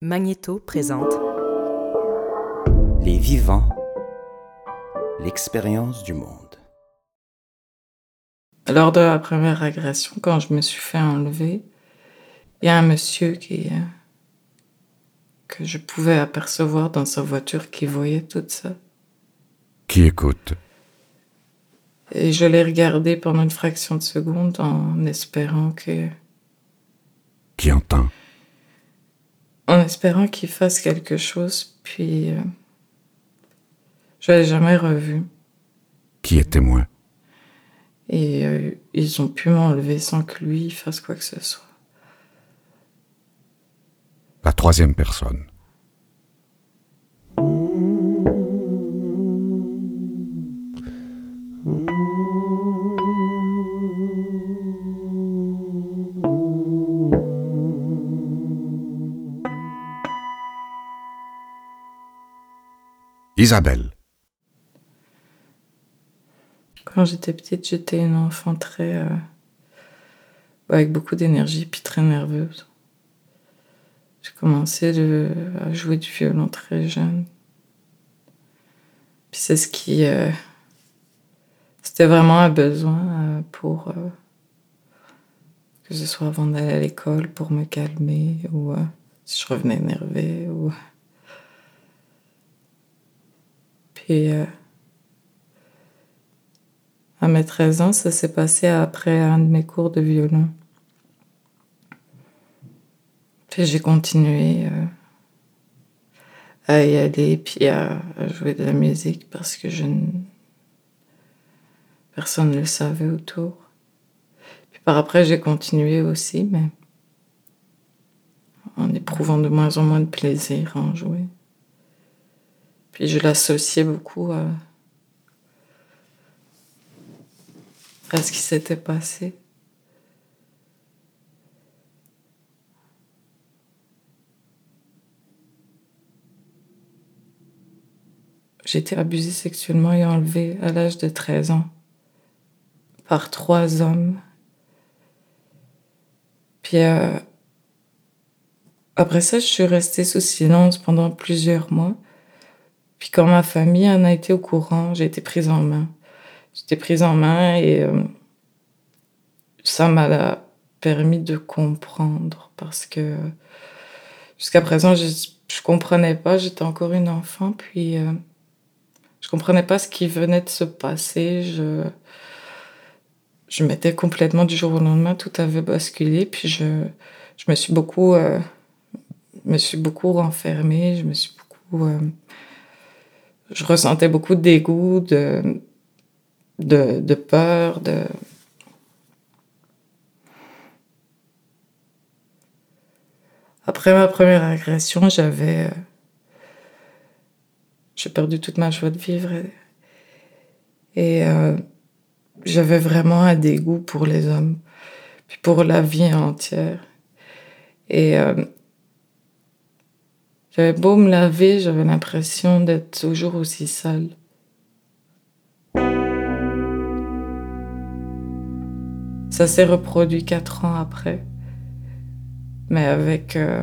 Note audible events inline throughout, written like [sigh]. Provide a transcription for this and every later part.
Magnéto présente Les vivants, l'expérience du monde. Lors de la première agression, quand je me suis fait enlever, il y a un monsieur qui, euh, que je pouvais apercevoir dans sa voiture qui voyait tout ça. Qui écoute? Et je l'ai regardé pendant une fraction de seconde en espérant que, Qui entend? En espérant qu'il fasse quelque chose, puis euh, je l'ai jamais revu. Qui est témoin? Et euh, ils ont pu m'enlever sans que lui fasse quoi que ce soit. La troisième personne. Isabelle. Quand j'étais petite, j'étais une enfant très. euh, avec beaucoup d'énergie puis très nerveuse. J'ai commencé à jouer du violon très jeune. Puis c'est ce qui. euh, C'était vraiment un besoin euh, pour. que ce soit avant d'aller à l'école pour me calmer ou si je revenais énervée ou. Puis. euh, à mes 13 ans, ça s'est passé après un de mes cours de violon. Puis j'ai continué euh, à y aller, puis à, jouer de la musique parce que je ne... personne ne le savait autour. Puis par après, j'ai continué aussi, mais en éprouvant de moins en moins de plaisir à en jouer. Puis je l'associais beaucoup à, à ce qui s'était passé. J'ai été abusée sexuellement et enlevée à l'âge de 13 ans par trois hommes. Puis euh, après ça, je suis restée sous silence pendant plusieurs mois. Puis quand ma famille en a été au courant, j'ai été prise en main. J'étais prise en main et euh, ça m'a permis de comprendre parce que jusqu'à présent, je, je comprenais pas, j'étais encore une enfant, puis euh, je comprenais pas ce qui venait de se passer. Je, je m'étais complètement du jour au lendemain, tout avait basculé, puis je, je me suis beaucoup, euh, me suis beaucoup renfermée, je me suis beaucoup, euh, je ressentais beaucoup de dégoût, de, peur, de. Après ma première agression, j'avais. euh, J'ai perdu toute ma joie de vivre. Et, et, euh, j'avais vraiment un dégoût pour les hommes, puis pour la vie entière. Et euh, j'avais beau me laver, j'avais l'impression d'être toujours aussi sale. Ça s'est reproduit quatre ans après, mais avec euh,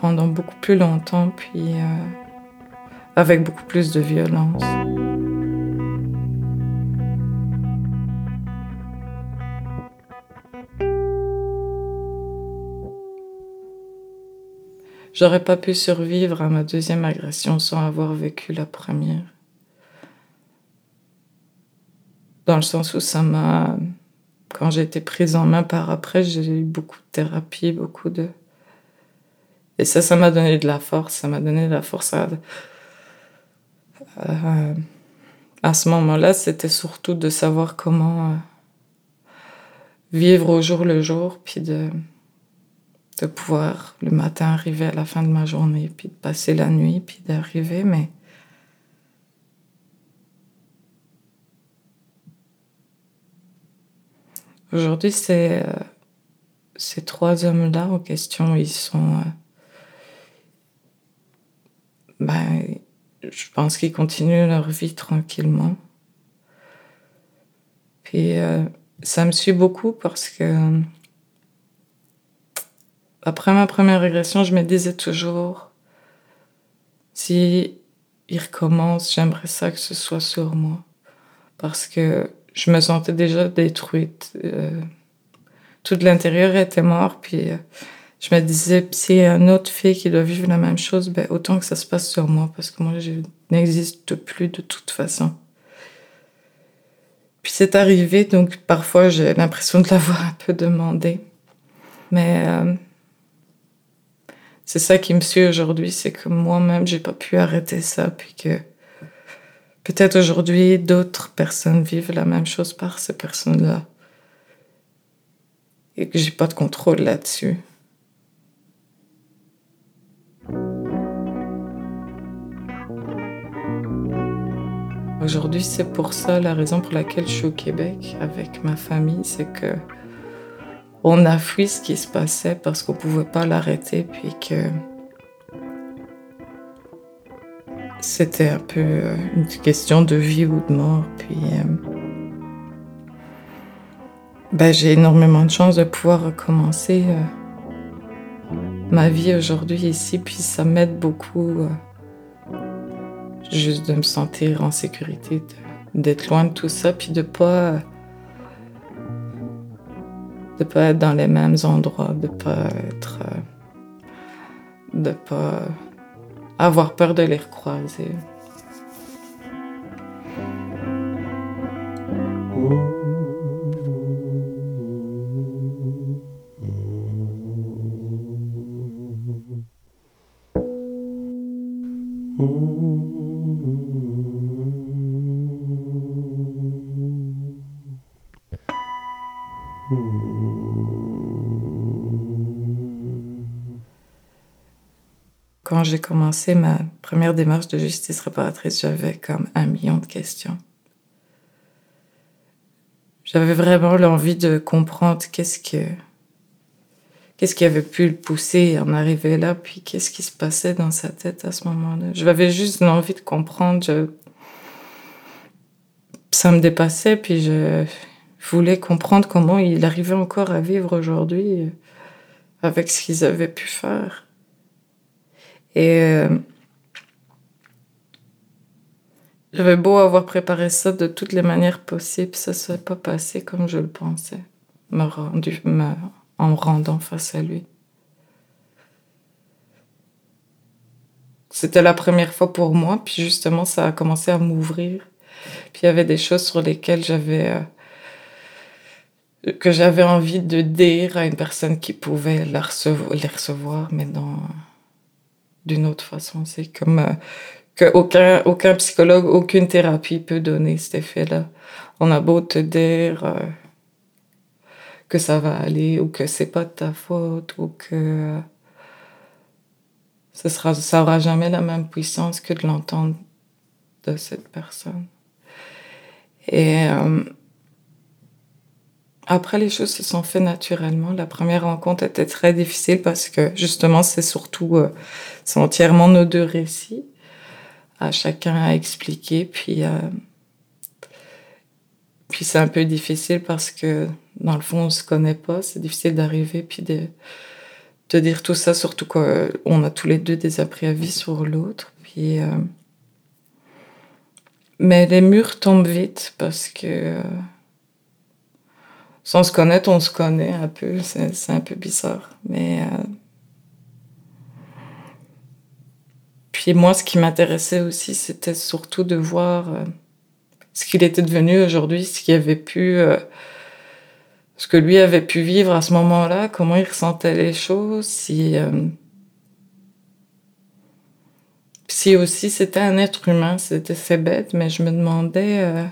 pendant beaucoup plus longtemps, puis euh, avec beaucoup plus de violence. J'aurais pas pu survivre à ma deuxième agression sans avoir vécu la première. Dans le sens où ça m'a. Quand j'ai été prise en main par après, j'ai eu beaucoup de thérapie, beaucoup de. Et ça, ça m'a donné de la force. Ça m'a donné de la force à. à, ce moment-là, c'était surtout de savoir comment euh, vivre au jour le jour, puis de de pouvoir le matin arriver à la fin de ma journée, puis de passer la nuit, puis d'arriver, mais aujourd'hui, c'est euh, ces trois hommes-là en question, ils sont, euh, ben, je pense qu'ils continuent leur vie tranquillement. Puis euh, ça me suit beaucoup parce que après ma première régression, je me disais toujours, si il recommence, j'aimerais ça que ce soit sur moi. Parce que je me sentais déjà détruite. Euh, tout l'intérieur était mort, puis euh, je me disais, s'il y a une autre fille qui doit vivre la même chose, ben, autant que ça se passe sur moi, parce que moi, je n'existe plus de toute façon. Puis c'est arrivé, donc parfois j'ai l'impression de l'avoir [laughs] un peu demandé. Mais euh, c'est ça qui me suit aujourd'hui, c'est que moi-même, j'ai pas pu arrêter ça, puis que peut-être aujourd'hui, d'autres personnes vivent la même chose par ces personnes-là. Et que j'ai pas de contrôle là-dessus. Aujourd'hui, c'est pour ça la raison pour laquelle je suis au Québec avec ma famille, c'est que on a fui ce qui se passait parce qu'on pouvait pas l'arrêter, puis que c'était un peu euh, une question de vie ou de mort. Puis euh, ben, j'ai énormément de chance de pouvoir recommencer euh, ma vie aujourd'hui ici, puis ça m'aide beaucoup juste de me sentir en sécurité, d'être loin de tout ça, puis de pas de pas être dans les mêmes endroits, de pas être de pas avoir peur de les recroiser. Quand j'ai commencé ma première démarche de justice réparatrice, j'avais comme un million de questions. J'avais vraiment l'envie de comprendre qu'est-ce que qu'est-ce qui avait pu le pousser à en arriver là, puis qu'est-ce qui se passait dans sa tête à ce moment-là. J'avais juste l'envie de comprendre. Ça me dépassait, puis je voulais comprendre comment il arrivait encore à vivre aujourd'hui avec ce qu'ils avaient pu faire. Et euh, j'avais beau avoir préparé ça de toutes les manières possibles, ça ne s'est pas passé comme je le pensais, me rendu, en me rendant face à lui. C'était la première fois pour moi, puis justement, ça a commencé à m'ouvrir. Puis il y avait des choses sur lesquelles j'avais. Euh, que j'avais envie de dire à une personne qui pouvait les recevoir, mais dans d'une autre façon. C'est comme euh, qu'aucun aucun psychologue, aucune thérapie peut donner cet effet-là. On a beau te dire euh, que ça va aller ou que c'est pas de ta faute ou que euh, ce sera, ça aura jamais la même puissance que de l'entendre de cette personne. Et après, les choses se sont faites naturellement. La première rencontre était très difficile parce que justement, c'est surtout, euh, c'est entièrement nos deux récits, à chacun à expliquer. Puis, euh, puis c'est un peu difficile parce que dans le fond, on se connaît pas. C'est difficile d'arriver puis de, de dire tout ça, surtout qu'on a tous les deux des a priori sur l'autre. Puis, euh, mais les murs tombent vite parce que sans se connaître, on se connaît un peu. C'est un peu bizarre. Mais. Euh, puis moi, ce qui m'intéressait aussi, c'était surtout de voir euh, ce qu'il était devenu aujourd'hui, ce qu'il avait pu. Euh, ce que lui avait pu vivre à ce moment-là, comment il ressentait les choses, si. si aussi c'était un être humain, c'était c'est bête, mais je me demandais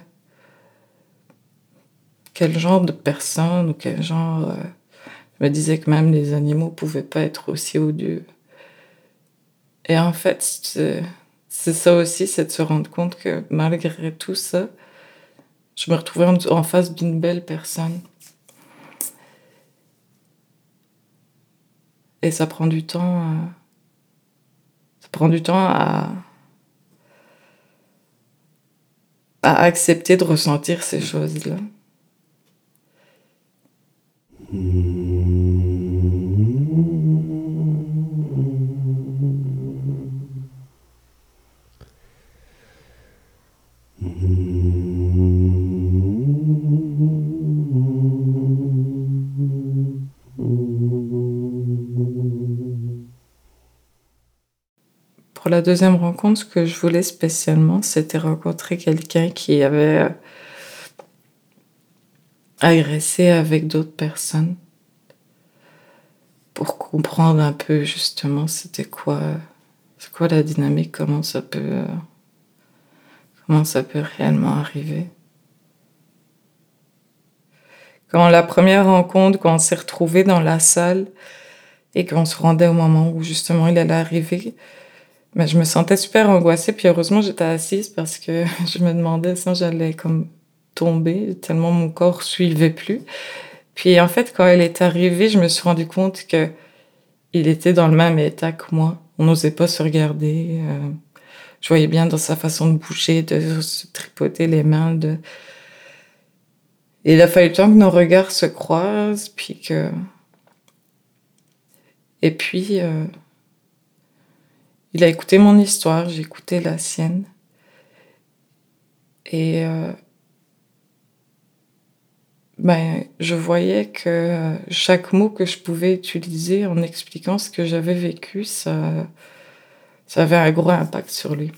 quel genre de personne ou quel genre. Euh, je me disais que même les animaux pouvaient pas être aussi odieux. Et en fait, c'est ça aussi, c'est de se rendre compte que malgré tout ça, je me retrouvais en, face d'une belle personne. Et ça prend du temps. Euh, ça prend du temps à à accepter de ressentir ces choses-là. Pour la deuxième rencontre, ce que je voulais spécialement, c'était rencontrer quelqu'un qui avait euh, euh, agressé avec d'autres personnes pour comprendre un peu justement c'était quoi, c'est quoi la dynamique, comment ça peut, euh, comment ça peut réellement arriver. Quand la première rencontre, quand on s'est retrouvés dans la salle et qu'on se rendait au moment où justement il allait arriver, mais ben, je me sentais super angoissée. Puis heureusement, j'étais assise parce que [laughs] je me demandais si j'allais comme tomber tellement mon corps suivait plus. Puis en fait, quand elle est arrivée, je me suis rendu compte que il était dans le même état que moi. On n'osait pas se regarder. Euh, je voyais bien dans sa façon de bouger, de se tripoter les mains, de il a fallu tant que nos regards se croisent, puis que. Et puis, euh, il a écouté mon histoire, j'ai écouté la sienne. Et euh, ben, je voyais que chaque mot que je pouvais utiliser en expliquant ce que j'avais vécu, ça, ça avait un gros impact sur lui.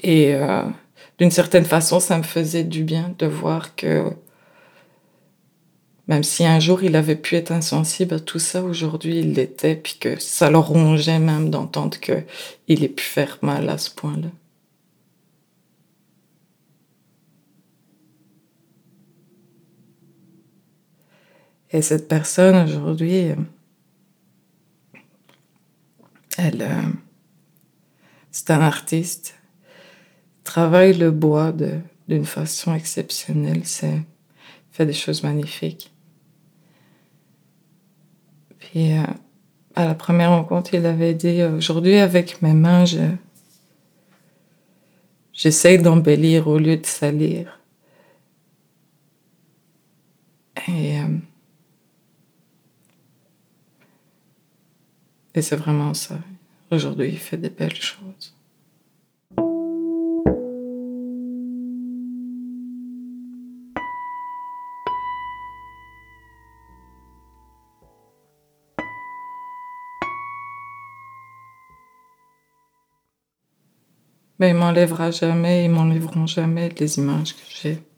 Et euh, d'une certaine façon, ça me faisait du bien de voir que même si un jour il avait pu être insensible à tout ça, aujourd'hui il l'était, puis que ça le rongeait même d'entendre qu'il ait pu faire mal à ce point-là. Et cette personne aujourd'hui, elle, euh, c'est un artiste travaille le bois d'une façon exceptionnelle. C'est fait des choses magnifiques. Puis euh, à la première rencontre, il avait dit aujourd'hui avec mes mains, je j'essaye d'embellir au lieu de salir. Et, euh, et c'est vraiment ça. Aujourd'hui, il fait des belles choses. Mais il m'enlèvera jamais, ils m'enlèveront jamais les images que j'ai.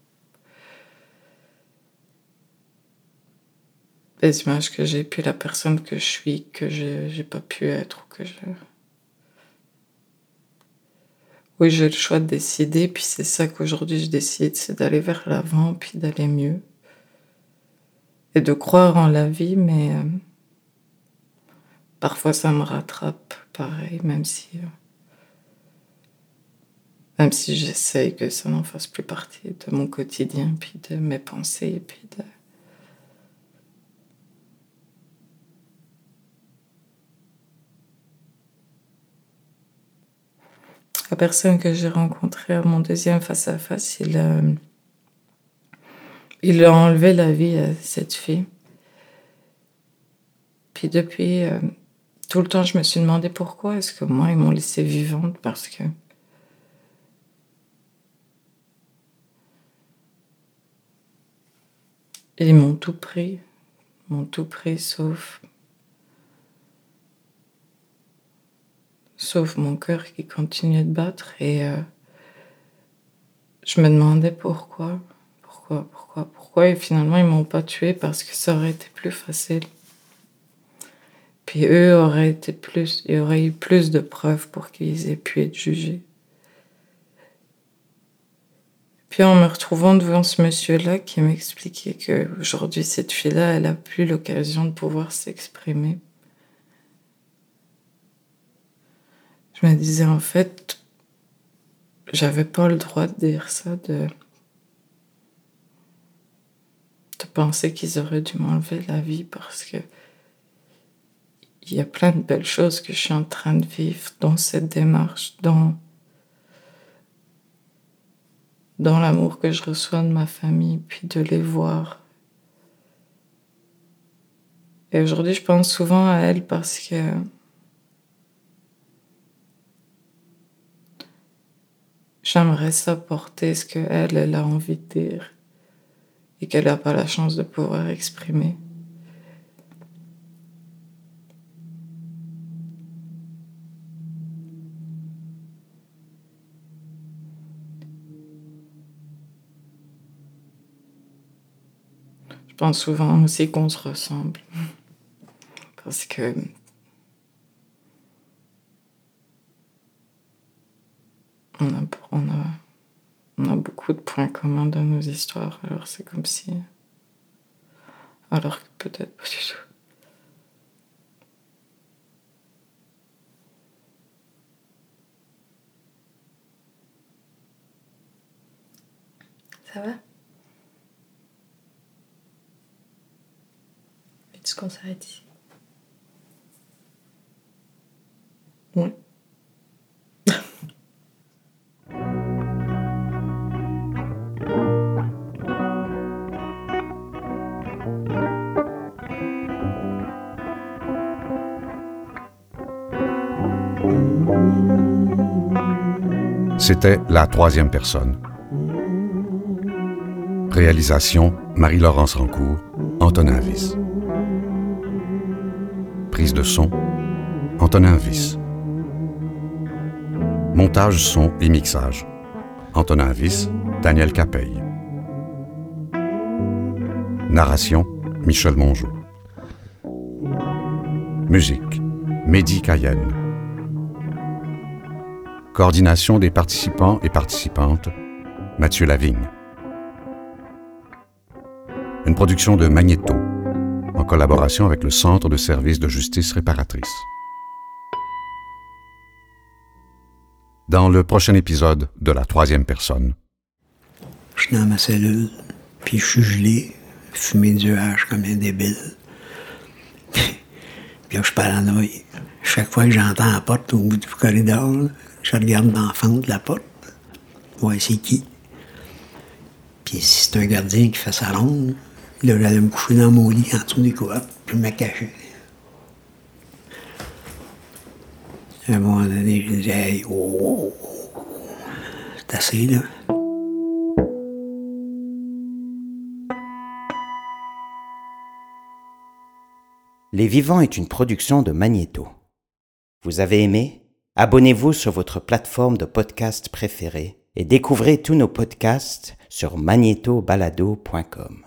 Les images que j'ai, puis la personne que je suis, que je n'ai pas pu être, ou que je. Oui, j'ai le choix de décider, puis c'est ça qu'aujourd'hui je décide, c'est d'aller vers l'avant, puis d'aller mieux. Et de croire en la vie, mais euh, parfois ça me rattrape, pareil, même si. Euh, même si j'essaye que ça n'en fasse plus partie de mon quotidien, puis de mes pensées, puis de... La personne que j'ai rencontrée à mon deuxième face-à-face, il, a... il a enlevé la vie à cette fille. Puis depuis, euh, tout le temps, je me suis demandé pourquoi est-ce que moi, ils m'ont laissée vivante, parce que Ils m'ont tout pris, m'ont tout pris sauf sauf mon cœur qui continuait de battre et euh, je me demandais pourquoi, pourquoi, pourquoi, pourquoi et finalement ils m'ont pas tué parce que ça aurait été plus facile. Puis eux auraient été plus, il y aurait eu plus de preuves pour qu'ils aient pu être jugés. Puis en me retrouvant devant ce monsieur-là qui m'expliquait qu'aujourd'hui, cette fille-là, elle a plus l'occasion de pouvoir s'exprimer. Je me disais, en fait, j'avais pas le droit de dire ça, de, de penser qu'ils auraient dû m'enlever la vie parce que il y a plein de belles choses que je suis en train de vivre dans cette démarche, dans dans l'amour que je reçois de ma famille, puis de les voir. Et aujourd'hui, je pense souvent à elle parce que j'aimerais s'apporter ce qu'elle, elle a envie de dire et qu'elle n'a pas la chance de pouvoir exprimer. Je pense souvent aussi qu'on se ressemble. [laughs] Parce que on a, on a, on a beaucoup de points communs dans nos histoires. Alors c'est comme si... Alors que peut-être pas du tout. Ça va? Est-ce qu'on s'arrête ici C'était la troisième personne. Réalisation Marie-Laurence Rancourt, Antonin Viss. Prise de son Antonin Viss. Montage son et mixage Antonin Viss, Daniel Capeille. Narration Michel Mongeau. Musique Mehdi Cayenne. Coordination des participants et participantes Mathieu Lavigne. Une production de Magnéto, en collaboration avec le Centre de services de justice réparatrice. Dans le prochain épisode de La troisième personne, Je suis dans ma cellule, puis je suis gelé, fumé du hache comme un débile. [laughs] puis là, je suis paranoïe. Chaque fois que j'entends la porte au bout du corridor, je regarde dans la fente de la porte. Ouais, c'est qui? Puis si c'est un gardien qui fait sa ronde, là, j'allais me coucher dans mon lit en dessous des couvertes, puis me cacher. À un moment donné, je disais, oh, oh, oh, c'est assez, là. Les Vivants est une production de Magnéto. Vous avez aimé? Abonnez-vous sur votre plateforme de podcast préférée et découvrez tous nos podcasts sur magnétobalado.com.